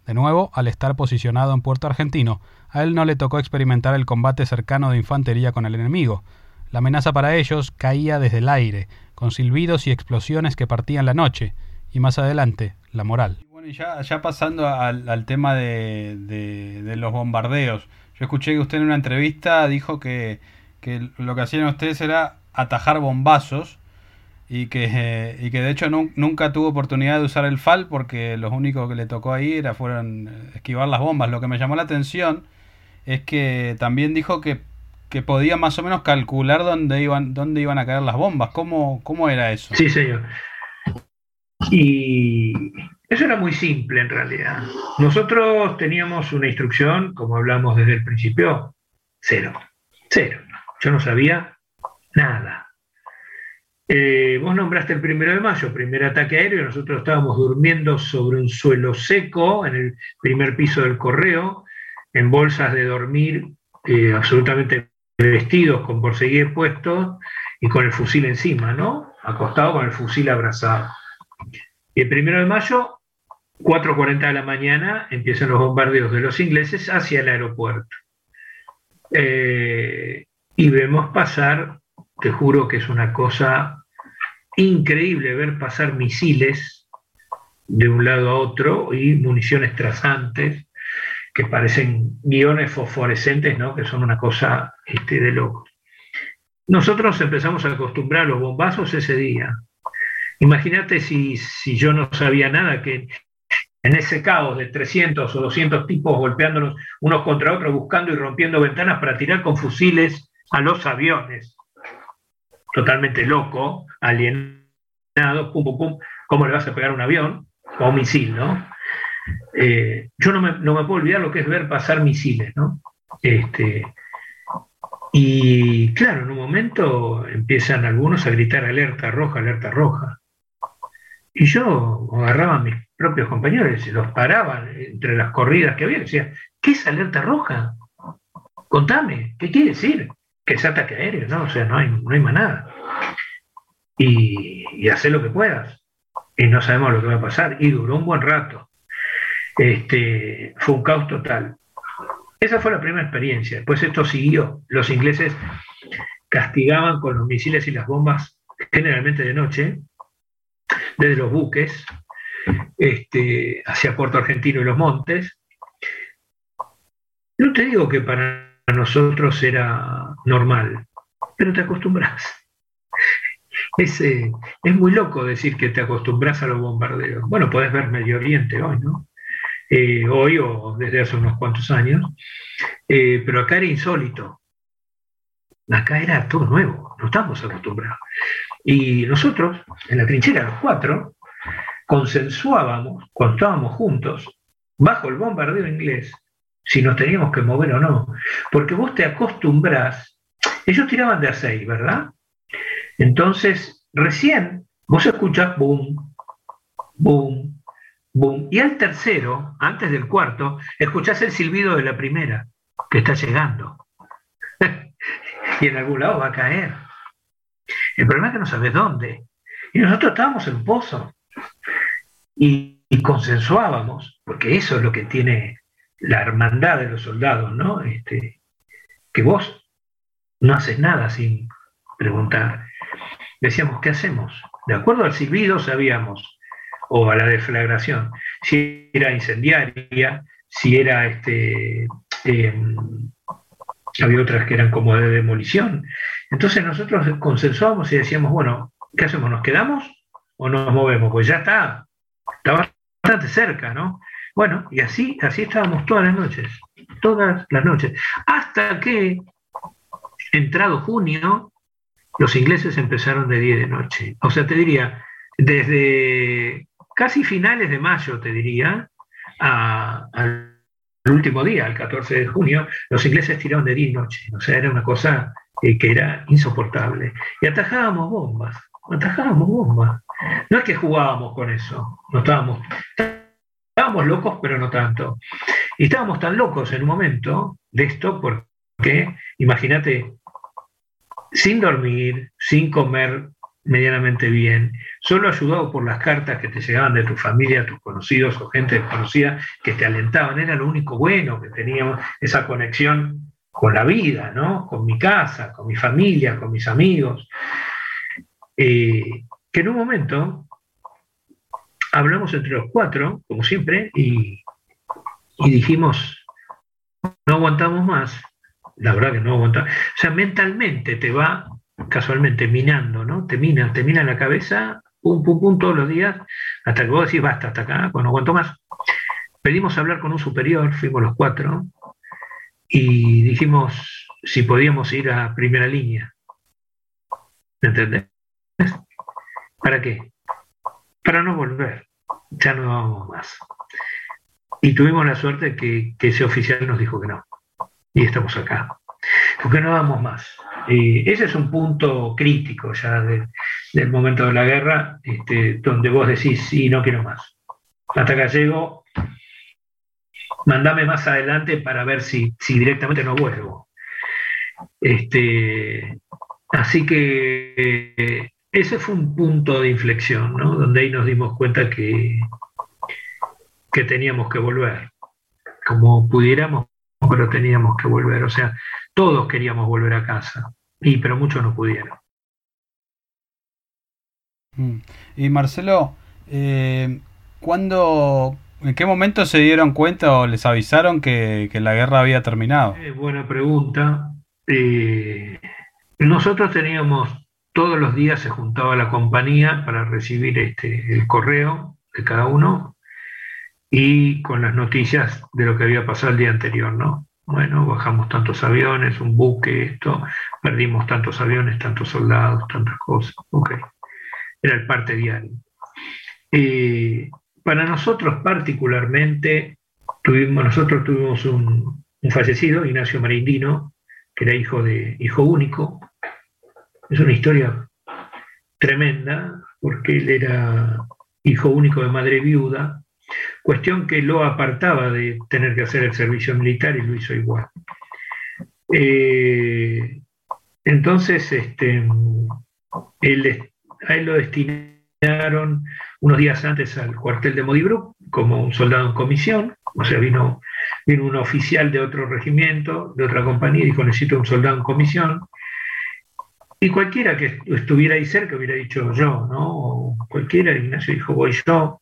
De nuevo, al estar posicionado en Puerto Argentino, a él no le tocó experimentar el combate cercano de infantería con el enemigo. La amenaza para ellos caía desde el aire, con silbidos y explosiones que partían la noche, y más adelante, la moral. Bueno, y ya, pasando al, tema de, los bombardeos, yo escuché que usted en una entrevista dijo que, lo que hacían ustedes era atajar bombazos y que, y que de hecho nunca tuvo oportunidad de usar el FAL porque los únicos que le tocó ahí era fueron esquivar las bombas. Lo que me llamó la atención es que también dijo que que podía más o menos calcular dónde iban, dónde iban a caer las bombas. ¿Cómo, cómo era eso? Sí, señor. Y eso era muy simple en realidad. Nosotros teníamos una instrucción, como hablamos desde el principio, cero. Cero. Yo no sabía nada. Eh, vos nombraste el primero de mayo, primer ataque aéreo, nosotros estábamos durmiendo sobre un suelo seco en el primer piso del correo, en bolsas de dormir eh, absolutamente vestidos con porseguíes puestos y con el fusil encima, ¿no? Acostado con el fusil abrazado. Y el primero de mayo, 4.40 de la mañana, empiezan los bombardeos de los ingleses hacia el aeropuerto. Eh, y vemos pasar, te juro que es una cosa increíble ver pasar misiles de un lado a otro y municiones trazantes que parecen guiones fosforescentes, ¿no? que son una cosa este, de loco. Nosotros empezamos a acostumbrar los bombazos ese día. Imagínate si, si yo no sabía nada, que en ese caos de 300 o 200 tipos golpeándonos unos contra otros, buscando y rompiendo ventanas para tirar con fusiles a los aviones. Totalmente loco, alienado, pum, pum, pum. ¿Cómo le vas a pegar un avión? O un misil, ¿no? Eh, yo no me, puedo olvidar lo que es ver pasar misiles, ¿no? Este, y claro, en un momento empiezan algunos a gritar alerta roja, alerta roja. Y yo agarraba a mis propios compañeros los paraba entre las corridas que había. Decía, ¿qué es alerta roja? Contame, ¿qué quiere decir? Que es ataque aéreo, ¿no? O sea, no hay, no hay más nada. Y, y hacer lo que puedas. Y no sabemos lo que va a pasar. Y duró un buen rato. Este, fue un caos total. Esa fue la primera experiencia. Después esto siguió. Los ingleses castigaban con los misiles y las bombas, generalmente de noche, desde los buques este, hacia Puerto Argentino y los montes. No te digo que para nosotros era normal, pero te acostumbras. Es, eh, es muy loco decir que te acostumbras a los bombardeos. Bueno, podés ver Medio Oriente hoy, ¿no? Eh, hoy o desde hace unos cuantos años, eh, pero acá era insólito. acá era todo nuevo, no estábamos acostumbrados. Y nosotros, en la trinchera, los cuatro, consensuábamos, cuando estábamos juntos, bajo el bombardeo inglés, si nos teníamos que mover o no. Porque vos te acostumbrás, ellos tiraban de a seis, ¿verdad? Entonces, recién vos escuchás boom, boom, boom. Y al tercero, antes del cuarto, escuchás el silbido de la primera, que está llegando. y en algún lado va a caer. El problema es que no sabes dónde. Y nosotros estábamos en pozo. Y, consensuábamos, porque eso es lo que tiene la hermandad de los soldados, ¿no? Este, que vos no haces nada sin preguntar. Decíamos, ¿qué hacemos? De acuerdo al silbido sabíamos, o a la deflagración, si era incendiaria, si era este, em, había otras que eran como de demolición. Entonces nosotros consensuábamos y decíamos, bueno, ¿qué hacemos? ¿Nos quedamos o nos movemos? Pues ya está, está bastante cerca, ¿no? Bueno, y así, así estábamos todas las noches, todas las noches, hasta que, entrado junio, los ingleses empezaron de día y de noche. O sea, te diría, desde casi finales de mayo, te diría, al último día, el 14 de junio, los ingleses tiraron de día y noche. O sea, era una cosa que era insoportable. Y atajábamos bombas, atajábamos bombas. No es que jugábamos con eso, no estábamos, estábamos locos, pero no tanto. Y estábamos tan locos en un momento de esto porque, imagínate, sin dormir, sin comer medianamente bien, solo ayudado por las cartas que te llegaban de tu familia, tus conocidos o gente desconocida que te alentaban, era lo único bueno que teníamos, esa conexión con la vida, ¿no? Con mi casa, con mi familia, con mis amigos. Eh, que en un momento hablamos entre los cuatro, como siempre, y, dijimos, no aguantamos más, la verdad que no aguantamos, o sea, mentalmente te va casualmente minando, ¿no? Te mina, te mina la cabeza, pum, pum, pum, todos los días, hasta que vos decís, basta, hasta acá, pues no aguanto más. Pedimos hablar con un superior, fuimos los cuatro, y dijimos si podíamos ir a primera línea. ¿Me entendés? ¿Para qué? Para no volver, ya no vamos más. Y tuvimos la suerte que, ese oficial nos dijo que no. Y estamos acá. Porque no vamos más. Ese es un punto crítico ya del momento de la guerra, este, donde vos decís, sí, no quiero más. Hasta acá llego, mandame más adelante para ver si, si directamente no vuelvo. Este, así que ese fue un punto de inflexión, ¿no? Donde ahí nos dimos cuenta que, que teníamos que volver, como pudiéramos, pero teníamos que volver. O sea, todos queríamos volver a casa, y, pero muchos no pudieron. Mm. Y Marcelo, eh, ¿cuándo, en qué momento se dieron cuenta o les avisaron que, la guerra había terminado? Eh, buena pregunta. Eh, nosotros teníamos todos los días se juntaba la compañía para recibir este, el correo de cada uno y con las noticias de lo que había pasado el día anterior, ¿no? Bueno, bajamos tantos aviones, un buque, esto, perdimos tantos aviones, tantos soldados, tantas cosas. Ok, era el parte diario. Eh, para nosotros particularmente, tuvimos, nosotros tuvimos un, un fallecido, Ignacio Marindino, que era hijo, de, hijo único, es una historia tremenda, porque él era hijo único de madre viuda, cuestión que lo apartaba de tener que hacer el servicio militar y lo hizo igual. Eh, entonces, este, a él lo destinaron unos días antes al cuartel de Modibru como un soldado en comisión, o sea, vino un oficial de otro regimiento, de otra compañía, y dijo, necesito un soldado en comisión, y cualquiera que estuviera ahí cerca hubiera dicho yo, ¿no? cualquiera, Ignacio dijo voy yo.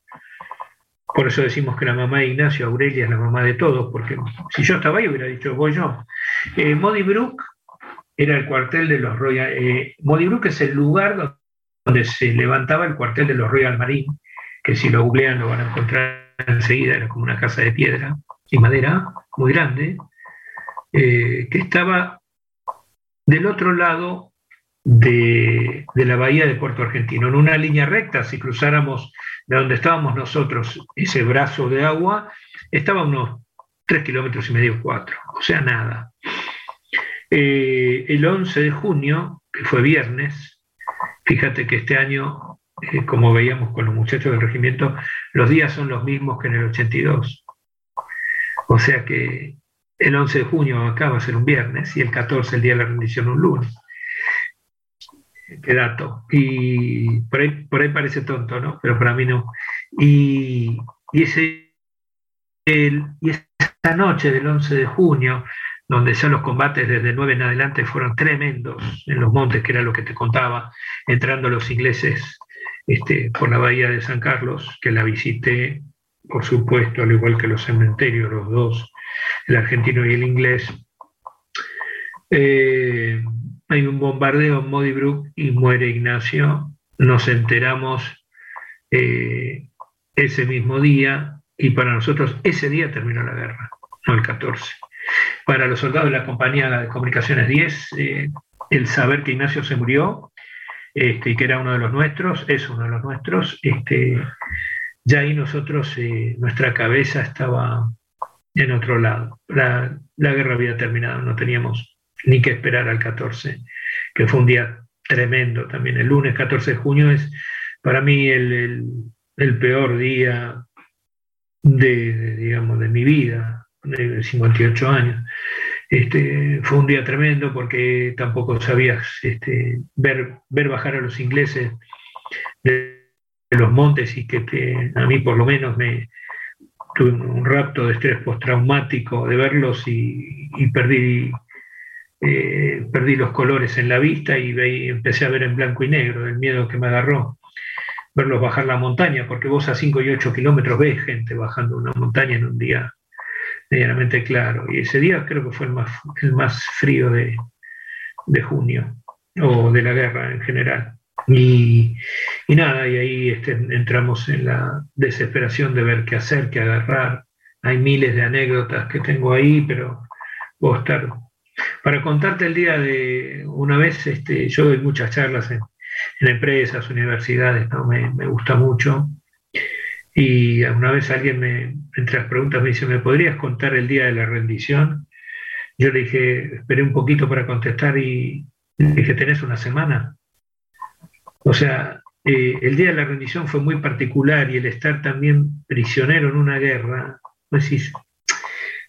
Por eso decimos que la mamá de Ignacio, Aurelia, es la mamá de todos, porque si yo estaba ahí hubiera dicho voy yo. Eh, Brook era el cuartel de los Royal. Eh, Brook es el lugar donde se levantaba el cuartel de los Royal Marine, que si lo googlean lo van a encontrar enseguida, era como una casa de piedra y madera muy grande, eh, que estaba del otro lado de, la bahía de Puerto Argentino, en una línea recta, si cruzáramos de donde estábamos nosotros ese brazo de agua, estaba unos 3 kilómetros y medio, 4, o sea, nada. Eh, el 11 de junio, que fue viernes, fíjate que este año, eh, como veíamos con los muchachos del regimiento, los días son los mismos que en el 82. O sea que el 11 de junio acá va a ser un viernes y el 14 el día de la rendición un lunes. Qué dato. Y por ahí, por ahí parece tonto, ¿no? Pero para mí no. Y, y, ese, y esa noche del 11 de junio, donde ya los combates desde 9 en adelante fueron tremendos en los montes, que era lo que te contaba, entrando los ingleses este, por la bahía de San Carlos, que la visité, por supuesto, al igual que los cementerios, los dos, el argentino y el inglés. Eh, hay un bombardeo en Modibrook y muere Ignacio. Nos enteramos eh, ese mismo día y para nosotros ese día terminó la guerra, no el 14. Para los soldados de la compañía de comunicaciones 10, eh, el saber que Ignacio se murió este, y que era uno de los nuestros, es uno de los nuestros, este, ya ahí nosotros, eh, nuestra cabeza estaba en otro lado. La, la guerra había terminado, no teníamos ni que esperar al 14, que fue un día tremendo también. El lunes 14 de junio es para mí el, peor día de, digamos, de mi vida, de 58 años. Este, fue un día tremendo porque tampoco sabías este, ver, ver bajar a los ingleses de, los montes y que a mí por lo menos me tuve un rapto de estrés postraumático de verlos y, y perdí eh, perdí los colores en la vista y, empecé a ver en blanco y negro, el miedo que me agarró verlos bajar la montaña, porque vos a 5 y 8 kilómetros ves gente bajando una montaña en un día medianamente claro. Y ese día creo que fue el más, el más frío de, junio, o de la guerra en general. Y, nada, y ahí este, entramos en la desesperación de ver qué hacer, qué agarrar. Hay miles de anécdotas que tengo ahí, pero puedo estar para contarte el día de una vez, este, yo doy muchas charlas en, empresas, universidades, ¿no? me, gusta mucho. Y una vez alguien me, entre las preguntas, me dice, ¿me podrías contar el día de la rendición? Yo le dije, esperé un poquito para contestar y le dije, ¿tenés una semana? O sea, eh, el día de la rendición fue muy particular y el estar también prisionero en una guerra, pues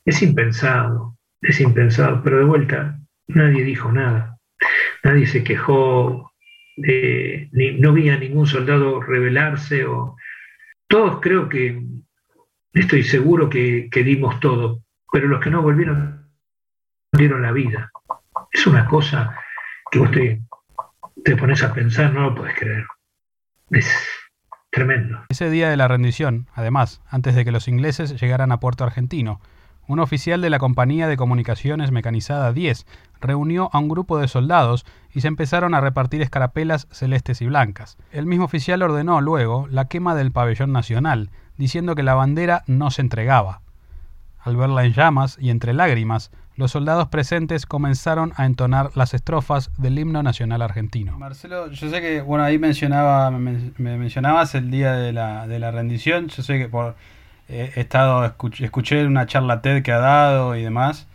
es impensado es impensado, pero de vuelta nadie dijo nada, nadie se quejó, no vi a ningún soldado rebelarse, o todos creo que, estoy seguro que, dimos todo, pero los que no volvieron dieron la vida. Es una cosa que vos te, te pones a pensar, no lo puedes creer. Es tremendo. Ese día de la rendición, además, antes de que los ingleses llegaran a Puerto Argentino, un oficial de la Compañía de Comunicaciones Mecanizada 10 reunió a un grupo de soldados y se empezaron a repartir escarapelas celestes y blancas. El mismo oficial ordenó luego la quema del pabellón nacional, diciendo que la bandera no se entregaba. Al verla en llamas y entre lágrimas, los soldados presentes comenzaron a entonar las estrofas del himno nacional argentino. Marcelo, yo sé que, bueno, ahí mencionaba, me, mencionabas el día de la, de la rendición, yo sé que por he estado, escuché, una charla TED que ha dado y demás.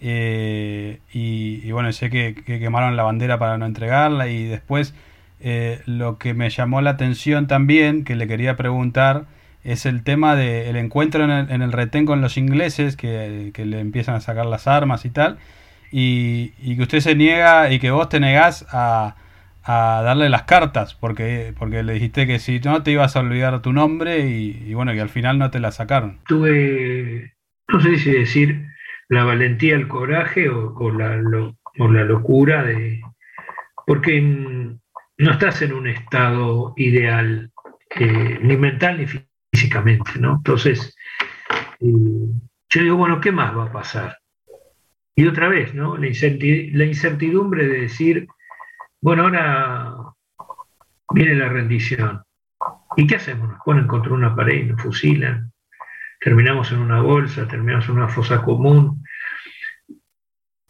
Eh, y, bueno, sé que, quemaron la bandera para no entregarla. Y después eh, lo que me llamó la atención también, que le quería preguntar, es el tema del encuentro en el, en el, retén con los ingleses, que, que, le empiezan a sacar las armas y tal. Y, y que usted se niega y que vos te negás a, a darle las cartas, porque, porque le dijiste que si no te ibas a olvidar tu nombre y, bueno, que al final no te la sacaron. Tuve, no sé si decir la valentía, el coraje o, la, la locura de... porque no estás en un estado ideal, eh, ni mental ni físicamente, ¿no? Entonces, eh, yo digo, bueno, ¿qué más va a pasar? Y otra vez, ¿no? La, incertidumbre de decir, bueno, ahora viene la rendición. ¿Y qué hacemos? Nos ponen contra una pared y nos fusilan. Terminamos en una bolsa, terminamos en una fosa común.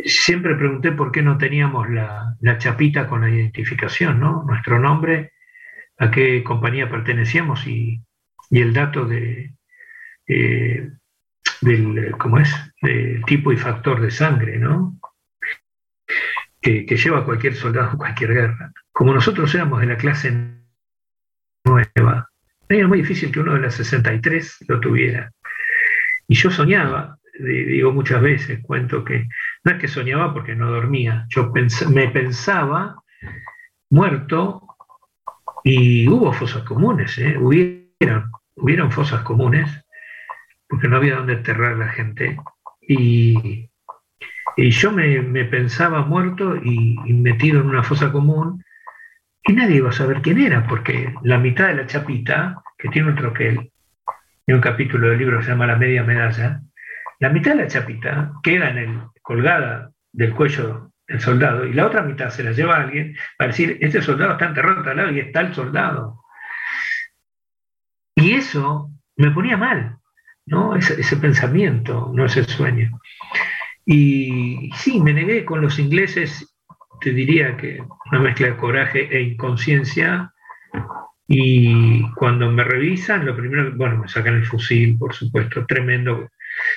siempre pregunté por qué no teníamos la, chapita con la identificación, ¿no? Nuestro nombre, a qué compañía pertenecíamos y, el dato de, eh, del, ¿cómo es? Del tipo y factor de sangre, ¿no? Que, lleva cualquier soldado en cualquier guerra. Como nosotros éramos de la clase nueva, era muy difícil que uno de las 63 lo tuviera. Y yo soñaba digo muchas veces, cuento que no es que soñaba porque no dormía, yo me pensaba muerto y hubo fosas comunes, ¿eh? hubieron, fosas comunes porque no había donde enterrar a la gente y, y yo me, pensaba muerto y, metido en una fosa común y nadie iba a saber quién era porque la mitad de la chapita, que tiene un troquel, y un capítulo del libro que se llama La media medalla, la mitad de la chapita queda en el, colgada del cuello del soldado y la otra mitad se la lleva a alguien para decir, este soldado está enterrado al lado y está el soldado. Y eso me ponía mal, ¿no? Ese, pensamiento, no ese sueño. Y sí, me negué con los ingleses, te diría que una mezcla de coraje e inconsciencia. Y cuando me revisan, lo primero, bueno, me sacan el fusil, por supuesto, tremendo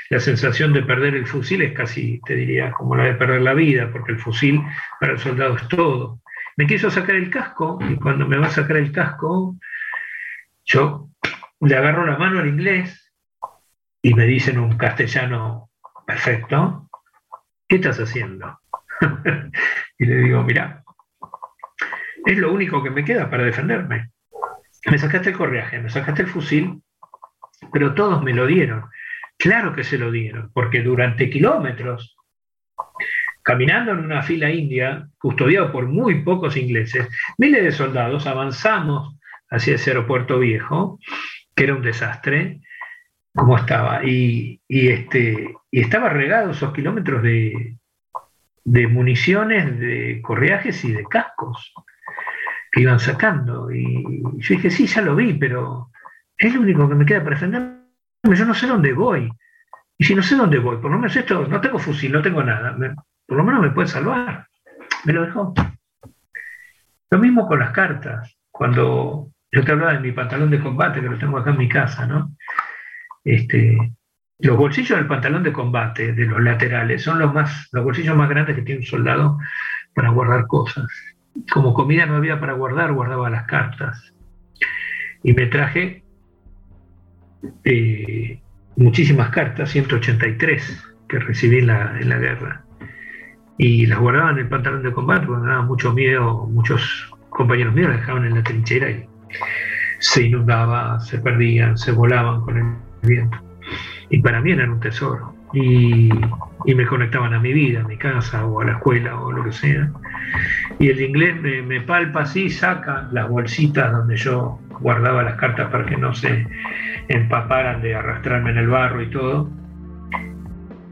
la sensación de perder el fusil es casi, te diría, como la de perder la vida, porque el fusil para el soldado es todo. Me quiso sacar el casco y cuando me va a sacar el casco, yo le agarro la mano al inglés y me dice en un castellano perfecto, ¿qué estás haciendo? y le digo, mira, es lo único que me queda para defenderme. Me sacaste el correaje, me sacaste el fusil, pero todos me lo dieron. Claro que se lo dieron, porque durante kilómetros, caminando en una fila india, custodiado por muy pocos ingleses, miles de soldados avanzamos hacia ese aeropuerto viejo, que era un desastre, como estaba, y, este, y estaba regado esos kilómetros de, de municiones, de correajes y de cascos que iban sacando. Y yo dije, sí, ya lo vi, pero es lo único que me queda para defender yo no sé dónde voy. Y si no sé dónde voy, por lo menos esto, no tengo fusil, no tengo nada, por lo menos me puede salvar. Me lo dejó. Lo mismo con las cartas. Cuando yo te hablaba de mi pantalón de combate, que lo tengo acá en mi casa, ¿no? Este, los bolsillos del pantalón de combate, de los laterales, son los, más, los bolsillos más grandes que tiene un soldado para guardar cosas. Como comida no había para guardar, guardaba las cartas. Y me traje eh, muchísimas cartas, 183 que recibí en la, guerra. Y las guardaba en el pantalón de combate porque me daba mucho miedo, muchos compañeros míos las dejaban en la trinchera y se inundaba, se perdían, se volaban con el viento. Y para mí eran un tesoro. Y, y, me conectaban a mi vida, a mi casa o a la escuela o lo que sea. Y el inglés me, me palpa así, saca las bolsitas donde yo guardaba las cartas para que no se empaparan de arrastrarme en el barro y todo.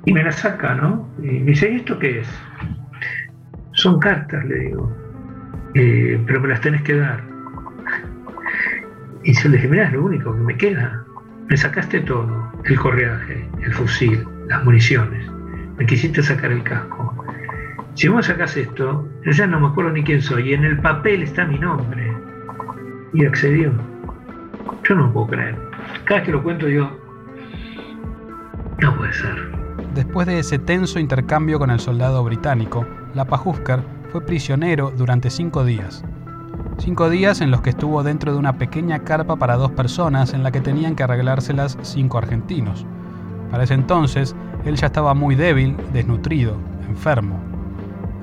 Y me la saca, ¿no? Y me dice, ¿y esto qué es? Son cartas, le digo, eh, pero me las tenés que dar. Y yo le dije, mira, es lo único que me queda. Me sacaste todo, el correaje, el fusil, las municiones. Me quisiste sacar el casco. Si vos sacás esto, yo ya no me acuerdo ni quién soy. Y en el papel está mi nombre. Y accedió. Yo no puedo creer. Cada vez que lo cuento yo, no puede ser. Después de ese tenso intercambio con el soldado británico, Lapajusker fue prisionero durante cinco días. Cinco días en los que estuvo dentro de una pequeña carpa para dos personas en la que tenían que arreglárselas cinco argentinos. Para ese entonces, él ya estaba muy débil, desnutrido, enfermo.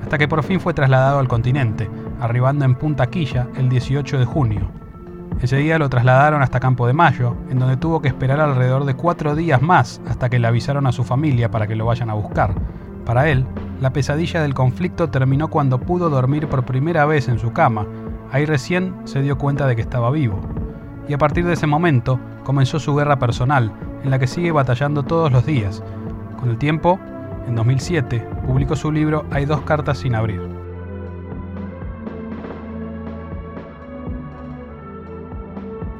Hasta que por fin fue trasladado al continente, arribando en Punta Quilla el 18 de junio, ese día lo trasladaron hasta Campo de Mayo, en donde tuvo que esperar alrededor de cuatro días más hasta que le avisaron a su familia para que lo vayan a buscar. Para él, la pesadilla del conflicto terminó cuando pudo dormir por primera vez en su cama. Ahí recién se dio cuenta de que estaba vivo. Y a partir de ese momento comenzó su guerra personal, en la que sigue batallando todos los días. Con el tiempo, en 2007, publicó su libro Hay dos cartas sin abrir.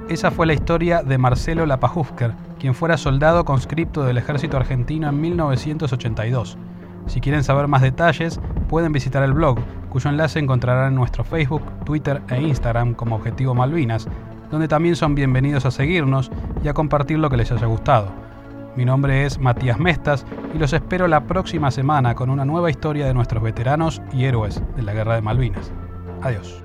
Esa fue la historia de Marcelo Lapajusker, quien fuera soldado conscripto del ejército argentino en 1982. Si quieren saber más detalles, pueden visitar el blog, cuyo enlace encontrarán en nuestro Facebook, Twitter e Instagram como Objetivo Malvinas, donde también son bienvenidos a seguirnos y a compartir lo que les haya gustado. Mi nombre es Matías Mestas y los espero la próxima semana con una nueva historia de nuestros veteranos y héroes de la Guerra de Malvinas. Adiós.